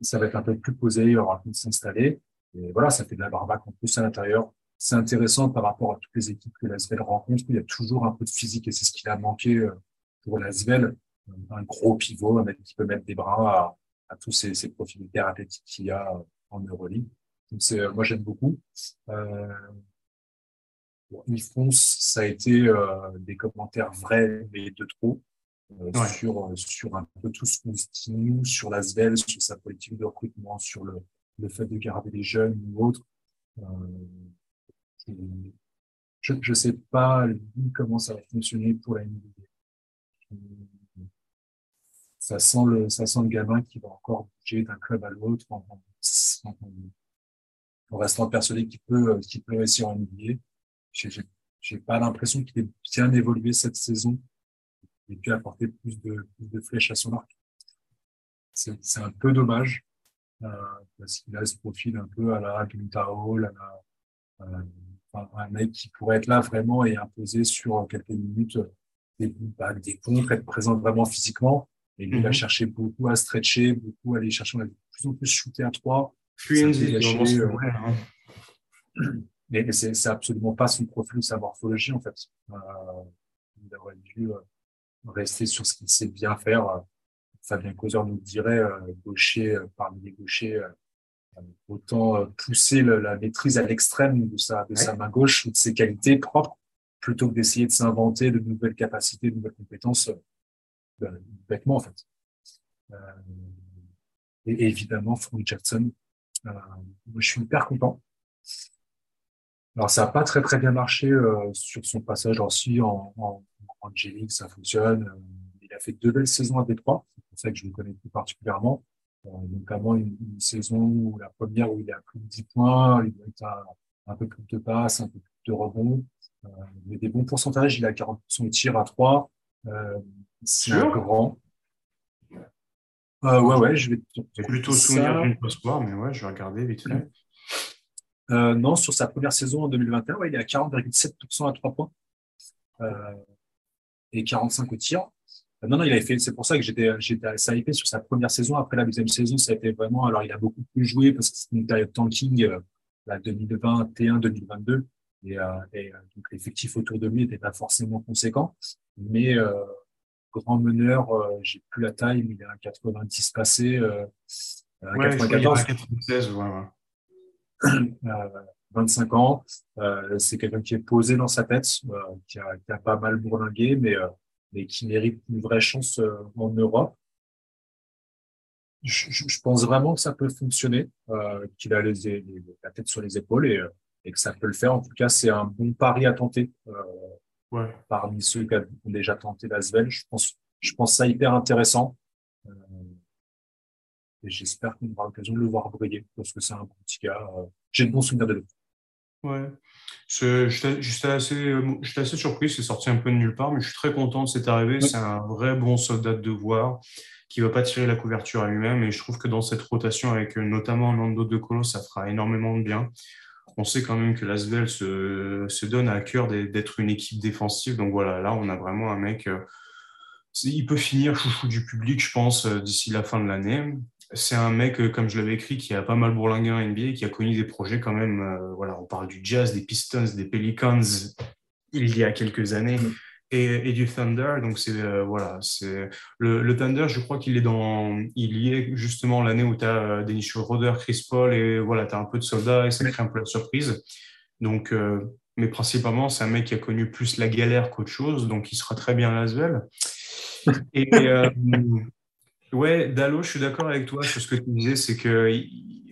Ça va être un peu plus posé, il y aura plus de s'installer. Et voilà, ça fait de la barbaque en plus à l'intérieur. C'est intéressant par rapport à toutes les équipes que l'Asvel rencontre. Il y a toujours un peu de physique et c'est ce qu'il a manqué pour l'Asvel. Un gros pivot, un mec qui peut mettre des bras à, à tous ces, ces profils hyper athlétiques qu'il y a en Euroleague. Donc c'est, euh, moi j'aime beaucoup. Euh, Ilfons, ça a été euh, des commentaires vrais mais de trop euh, Ouais. sur sur un peu tout ce qu'on se dit nous, sur l'Asvel, sur sa politique de recrutement, sur le le fait de garder les jeunes ou autres. Euh, je je sais pas lui, comment ça va fonctionner pour la NBA. Ça sent le ça sent le gamin qui va encore bouger d'un club à l'autre en, en, en- en restant persuadé qu'il peut euh, qu'il peut réussir en NBA. J'ai j'ai- j'ai pas l'impression qu'il ait bien évolué cette saison et pu apporter plus de plus de flèches à son arc. C'est c'est un peu dommage euh, parce qu'il a ce profil un peu à la Hall, à la, euh, enfin, un mec qui pourrait être là vraiment et imposer sur quelques minutes des bouts des contres, être présent vraiment physiquement. Et lui, il a Mhm. cherché beaucoup à stretcher, beaucoup à aller chercher, on a de plus en plus shooté à trois. Euh, hein. Mais mais c'est absolument pas son profil, sa morphologie, en fait. Euh, il aurait dû euh, rester sur ce qu'il sait bien faire. Fabien Causeur nous dirait, euh, gaucher, parmi les gauchers, autant pousser le- la maîtrise à l'extrême de sa, de sa main gauche ou de ses qualités propres, plutôt que d'essayer de s'inventer de nouvelles capacités, de nouvelles compétences, ben, bêtement, en fait. Euh, et, et évidemment, Frank Jackson. Euh, je suis hyper content. Alors, ça n'a pas très très bien marché euh, sur son passage aussi en, en, en G-League, ça fonctionne. Euh, Il a fait deux belles saisons à Détroit, c'est pour ça que je le connais plus particulièrement. Euh, notamment une, une saison où la première où il a plus de 10 points, il a un peu plus de passes, un peu plus de rebonds. Euh, il a des bons pourcentages, il a 40% de tir à 3. Euh, c'est un Sûr? grand. Euh, ouais, ouais, je vais te plutôt souvenir d'une post-war, mais ouais, je vais regarder vite fait. Euh, non, sur sa première saison en 2021, ouais, il est à 40,7% à 3 points euh, et 45 au tir. Euh, non, non, il avait fait. C'est pour ça que j'étais, j'étais assez hypé sur sa première saison. Après la deuxième saison, ça a été vraiment. Alors, il a beaucoup plus joué parce que c'était une période tanking, euh, la 2021-2022, et, euh, et euh, donc l'effectif autour de lui n'était pas forcément conséquent. Mais euh, grand meneur, euh, j'ai plus la taille, mais il est à 90 passé, euh, à Ouais, je crois qu'il y en 94 a 96, ouais, ouais. [clears throat] euh, 25 ans. Euh, c'est quelqu'un qui est posé dans sa tête, euh, qui, a, qui a pas mal bourlingué, mais, euh, mais qui mérite une vraie chance en Europe. Je, je- je pense vraiment que ça peut fonctionner, qu'il a les, les- la tête sur les épaules et, et que ça peut le faire. En tout cas, c'est un bon pari à tenter Ouais. parmi ceux qui ont déjà tenté l'Asvel. Je pense, je pense ça hyper intéressant. Euh, et j'espère qu'on aura l'occasion de le voir briller parce que c'est un bon petit gars. Euh, J'ai de bons souvenirs de lui. Ouais. J'étais assez, euh, assez surpris, c'est sorti un peu de nulle part, mais je suis très content de cette arrivée. Oui. C'est un vrai bon soldat de devoir qui va pas tirer la couverture à lui-même. Et je trouve que dans cette rotation avec notamment Nando De Colo, ça fera énormément de bien. On sait quand même que l'Asvel se, se donne à cœur d'être une équipe défensive. Donc voilà, là, on a vraiment un mec. euh, il peut finir chouchou du public, je pense, euh, d'ici la fin de l'année. C'est un mec, euh, comme je l'avais écrit, qui a pas mal bourlingué en NBA, qui a connu des projets quand même. voilà, on parle du Jazz, des Pistons, des Pelicans il y a quelques années. Et, et du Thunder. Donc c'est euh, voilà, c'est le, le Thunder. Je crois qu'il est dans, il y est justement l'année où tu as Dennis Schroeder, Chris Paul et voilà, tu as un peu de soldats et ça crée un peu la surprise. Donc, euh, mais principalement, c'est un mec qui a connu plus la galère qu'autre chose, donc il sera très bien à Lasvel. Et euh, ouais, Dallo, je suis d'accord avec toi sur ce que tu disais, c'est que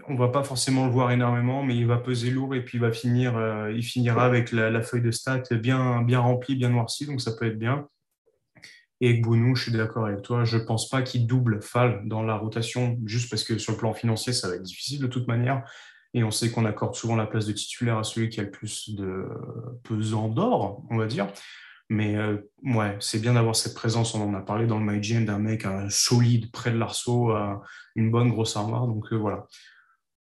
on va pas forcément le voir énormément, mais il va peser lourd et puis il va finir, euh, il finira avec la, la feuille de stats bien, bien remplie, bien noircie, donc ça peut être bien. Et avec Bounou, je suis d'accord avec toi. Je pense pas qu'il double Fall dans la rotation, juste parce que sur le plan financier, ça va être difficile de toute manière. Et on sait qu'on accorde souvent la place de titulaire à celui qui a le plus de pesant d'or, on va dire. Mais euh, ouais, c'est bien d'avoir cette présence. On en a parlé dans le My Gym d'un mec solide près de l'arceau, euh, une bonne grosse armoire. Donc euh, voilà.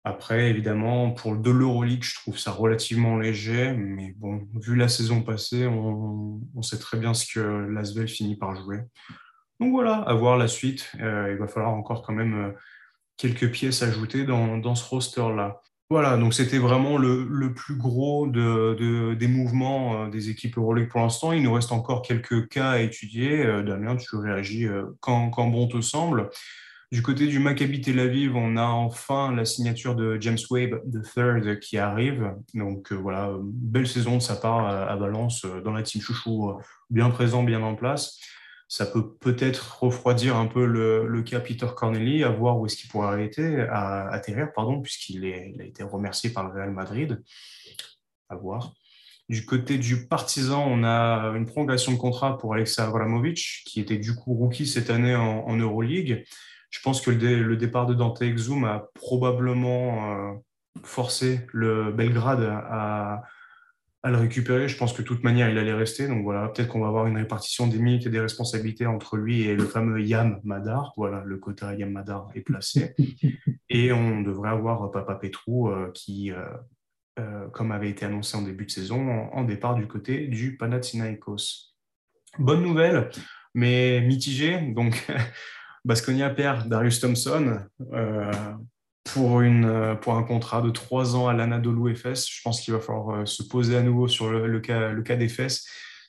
Après, évidemment, pour de l'Euroleague, je trouve ça relativement léger, mais bon, vu la saison passée, on, sait très bien ce que l'Asvel finit par jouer. Donc voilà, à voir la suite. Il va falloir encore quand même quelques pièces ajoutées dans ce roster-là. Voilà, donc c'était vraiment le, le, plus gros de, des mouvements euh, des équipes Euroleague pour l'instant. Il nous reste encore quelques cas à étudier. Damien, tu réagis quand, quand bon te semble. Du côté du Maccabi Tel Aviv, on a enfin la signature de James Wade Third qui arrive. Donc voilà, belle saison de sa part à, Valence dans la team chouchou, bien présent, bien en place ça peut peut-être refroidir un peu le, cas Peter Corneli, à voir où est-ce qu'il pourrait arrêter, à, atterrir, pardon, puisqu'il a été remercié par le Real Madrid. À voir. Du côté du Partizan, on a une prolongation de contrat pour Alexa Avramovic, qui était du coup rookie cette année en, Euroleague. Je pense que le, départ de Dante Exum a probablement euh, forcé le Belgrade à, à le récupérer. Je pense que de toute manière, il allait rester. Donc voilà, peut-être qu'on va avoir une répartition des minutes et des responsabilités entre lui et le fameux Yam Madar. Voilà, le quota Yam Madar est placé. [laughs] et on devrait avoir Papa Petrou euh, qui, euh, euh, comme avait été annoncé en début de saison, en, départ du côté du Panathinaikos. Bonne nouvelle, mais mitigée. Donc, [laughs] Basconia perd Darius Thompson pour, une, euh, pour un contrat de trois ans à l'Anadolu FS. Je pense qu'il va falloir euh, se poser à nouveau sur le, cas, le cas des fesses.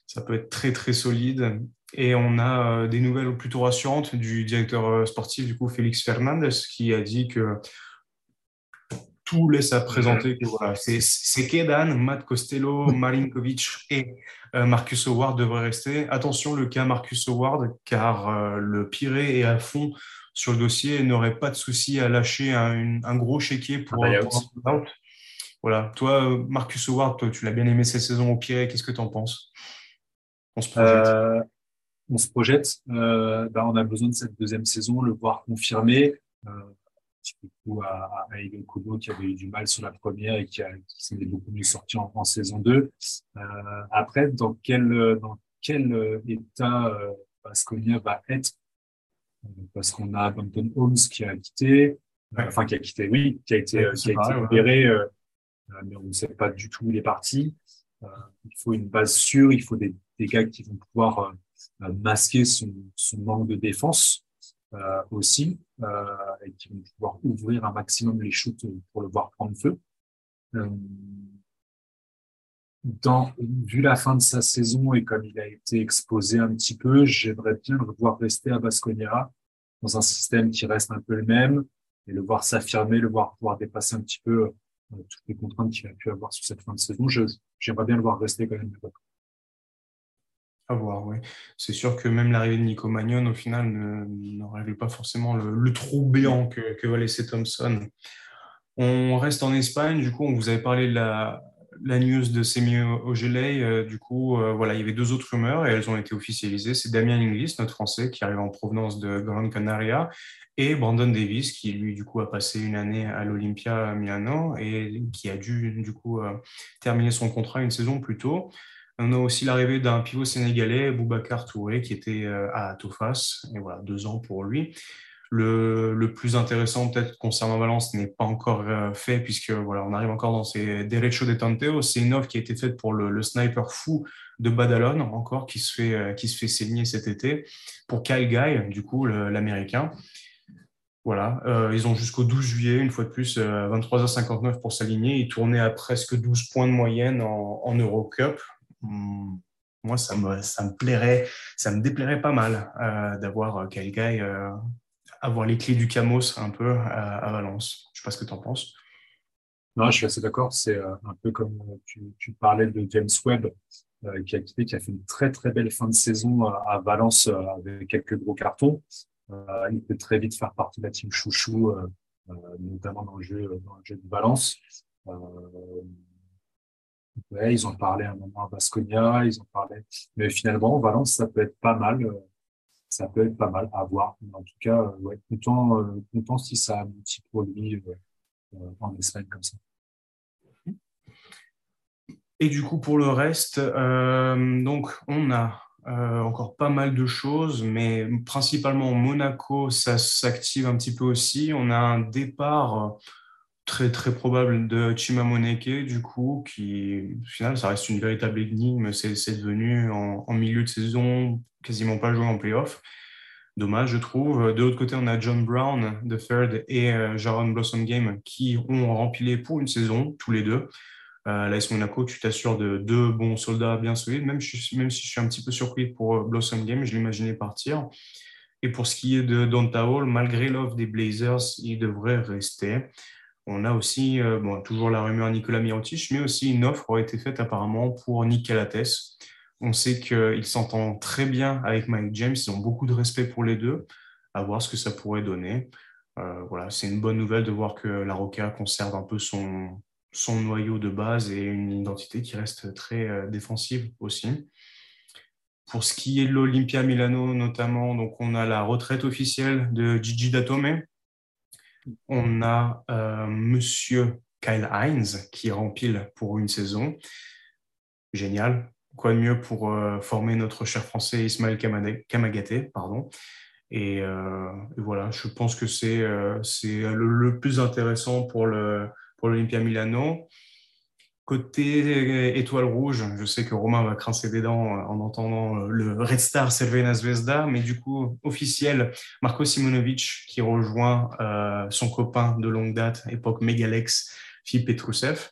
Ça peut être très, très solide. Et on a euh, des nouvelles plutôt rassurantes du directeur sportif, du coup, Félix Fernandez, qui a dit que tout laisse à présenter que voilà, c'est Kedan, Matt Costello, [laughs] Marinkovic et Marcus Howard devraient rester. Attention, le cas Marcus Howard, car le Pirée est à fond sur le dossier n'aurait pas de souci à lâcher un, gros chéquier pour, un out. Voilà. Toi, Marcus Howard, tu l'as bien aimé cette saison au pied. Qu'est-ce que tu en penses? On se projette. Euh, on se projette. Euh, bah, on a besoin de cette deuxième saison, le voir confirmé. Euh, coup à, à Egan Kubo qui avait eu du mal sur la première et qui, s'en est beaucoup mieux sorti en, saison 2. Euh, après, dans quel, dans quel état Basconia va être parce qu'on a Banton Holmes qui a quitté, enfin qui a quitté, oui, qui a été, qui a été libéré, euh, euh, mais on ne sait pas du tout où il est parti. Euh, il faut une base sûre, il faut des, des gars qui vont pouvoir masquer son, son, manque de défense aussi, et qui vont pouvoir ouvrir un maximum les shoots pour le voir prendre feu. Vu la fin de sa saison et comme il a été exposé un petit peu, j'aimerais bien le voir rester à Basconia dans un système qui reste un peu le même et le voir s'affirmer, le voir pouvoir dépasser un petit peu euh, toutes les contraintes qu'il a pu avoir sur cette fin de saison. J'aimerais bien le voir rester quand même. À voir, oui. C'est sûr que même l'arrivée de Nico Magnon, au final, ne, révèle pas forcément le, le trou béant que, que va laisser Thompson. On reste en Espagne. Du coup, on vous avait parlé de la, la news de Semi Ogelei, euh, du coup, euh, voilà, il y avait deux autres rumeurs et elles ont été officialisées. C'est Damien Inglis, notre Français, qui arrive en provenance de Gran Canaria, et Brandon Davis, qui lui, du coup, a passé une année à l'Olympia Milano et qui a dû, du coup, euh, terminer son contrat une saison plus tôt. On a aussi l'arrivée d'un pivot sénégalais, Boubacar Touré, qui était à Tofas, et voilà, deux ans pour lui. Le, plus intéressant peut-être concernant Valence n'est pas encore euh, fait puisque voilà, on arrive encore dans ces Derecho de Tanteo. C'est une offre qui a été faite pour le, sniper fou de Badalone encore qui se fait euh, qui se fait saigner cet été pour Kyle Guy du coup l'américain. Voilà, euh, ils ont jusqu'au 12 juillet, une fois de plus, 23h59 pour s'aligner. Ils tournaient à presque 12 points de moyenne en, en Eurocup. Hmm, moi, ça me, ça me plairait, ça me déplairait pas mal d'avoir Kyle Guy avoir les clés du Camos un peu à, Valence. Je ne sais pas ce que tu en penses. Non, je suis assez d'accord. C'est euh, un peu comme euh, tu, parlais de James Webb, euh, qui a qui a fait une très très belle fin de saison à Valence avec quelques gros cartons. il peut très vite faire partie de la team chouchou, notamment dans le jeu, dans le jeu de Valence. Ouais, ils ont parlé un moment à Basconia, ils ont parlé, mais finalement Valence ça peut être pas mal ça peut être pas mal à voir. en tout cas, euh, ouais, content, euh, content si ça aboutit pour lui euh, en Espagne comme ça. Et du coup, pour le reste, donc on a encore pas mal de choses, mais principalement Monaco, ça s'active un petit peu aussi. On a un départ très très probable de Chimamoneke, du coup, qui au final, ça reste une véritable énigme. C'est devenu en, milieu de saison quasiment pas joué en playoff. Dommage, je trouve. De l'autre côté, on a John Brown, The Third, et euh, Jaron Blossom Game qui ont rempilé pour une saison, tous les deux. Euh, L'AS Monaco, tu t'assures de deux bons soldats bien solides, même, même si je suis un petit peu surpris pour euh, Blossom Game, je l'imaginais partir. Et pour ce qui est de Donta Hall, malgré l'offre des Blazers, il devrait rester. On a aussi euh, bon, toujours la rumeur Nicolas Mirotic, mais aussi une offre aurait été faite apparemment pour Nick Calates. On sait qu'il s'entend très bien avec Mike James, ils ont beaucoup de respect pour les deux, à voir ce que ça pourrait donner. Euh, voilà, c'est une bonne nouvelle de voir que la Roca conserve un peu son, son noyau de base et une identité qui reste très euh, défensive aussi. Pour ce qui est de l'Olympia Milano notamment, donc on a la retraite officielle de Gigi Datome. On a euh, Monsieur Kyle Hines qui rempile pour une saison. Génial. Quoi de mieux pour euh, former notre cher français Ismaël Kamagaté, pardon. Et, euh, et, voilà, je pense que c'est euh, le, le, plus intéressant pour l'Olympia pour Milano. Côté étoile rouge, je sais que Romain va crincer des dents en entendant le Red Star Cervena Zvezda, mais du coup, officiel, Marco Simonovic qui rejoint euh, son copain de longue date, époque Megalex, Philippe Petrousev.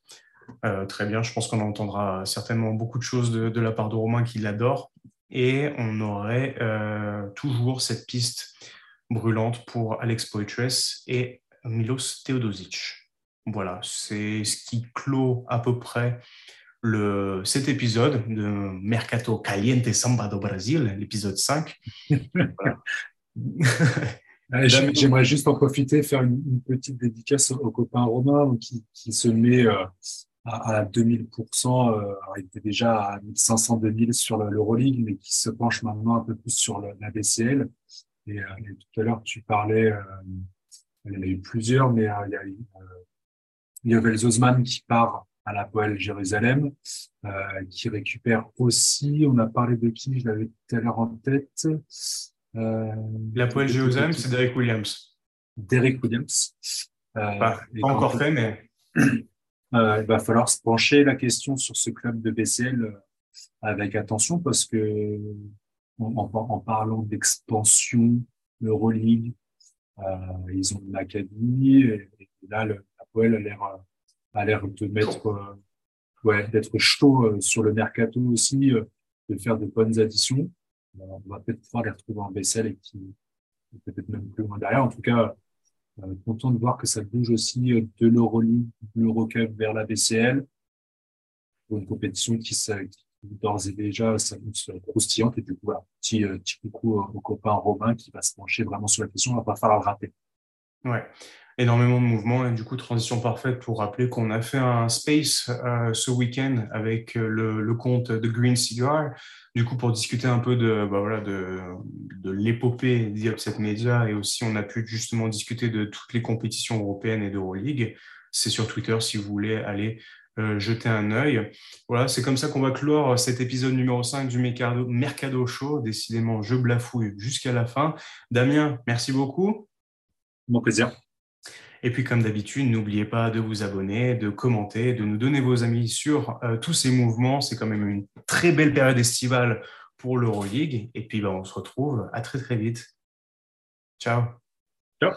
Euh, très bien, je pense qu'on entendra certainement beaucoup de choses de, la part de Romain qui l'adore. Et on aurait euh, toujours cette piste brûlante pour Alex Poitres et Milos Teodosic. Voilà, c'est ce qui clôt à peu près le, cet épisode de Mercato Caliente Samba do Brasil, l'épisode 5. [laughs] J'aimerais juste en profiter, faire une, petite dédicace au, copain Romain qui, qui se met euh, à, à 2000%, euh, il était déjà à 1500-2000 sur l'Euroleague, mais qui se penche maintenant un peu plus sur le, la BCL. Et, euh, et, tout à l'heure, tu parlais, il y en a eu plusieurs, mais il y a eu Yovel Zosman qui part à la Poel Jérusalem, euh, qui récupère aussi, on a parlé de qui, je l'avais tout à l'heure en tête. Euh, la Poel Jérusalem, c'est Derek Williams. Derek Williams. Euh, pas, pas encore fait, mais... [clears throat] il va falloir se pencher la question sur ce club de BCL avec attention parce que en, en parlant d'expansion Euroleague, ils ont une académie et, et là, le, Poel a l'air a l'air de mettre euh, ouais, d'être chaud euh, sur le mercato aussi, euh, de faire de bonnes additions. on va peut-être pouvoir les retrouver en BCL et qui peut-être même plus loin derrière. En tout cas, content de voir que ça bouge aussi de l'Euroleague, de l'Eurocup vers la BCL une compétition qui, qui d'ores et déjà s'annonce croustillante. Et du coup, voilà, petit, petit coucou au copain Romain qui va se pencher vraiment sur la question. Il va pas falloir le rater. Ouais énormément de mouvements. Et du coup, transition parfaite pour rappeler qu'on a fait un space euh, ce week-end avec euh, le, compte de Green Cigar, du coup, pour discuter un peu de, bah voilà, de, de l'épopée d'Upset Media. Et aussi, on a pu justement discuter de toutes les compétitions européennes et d'Euroleague. C'est sur Twitter si vous voulez aller euh, jeter un œil. Voilà, c'est comme ça qu'on va clore cet épisode numéro 5 du Mercado, Mercado Show. Décidément, je blafouille jusqu'à la fin. Damien, merci beaucoup. Mon plaisir. Et puis, comme d'habitude, n'oubliez pas de vous abonner, de commenter, de nous donner vos amis sur euh, tous ces mouvements. C'est quand même une très belle période estivale pour l'Euroleague. Et puis, ben, on se retrouve à très, très vite. Ciao. Ciao.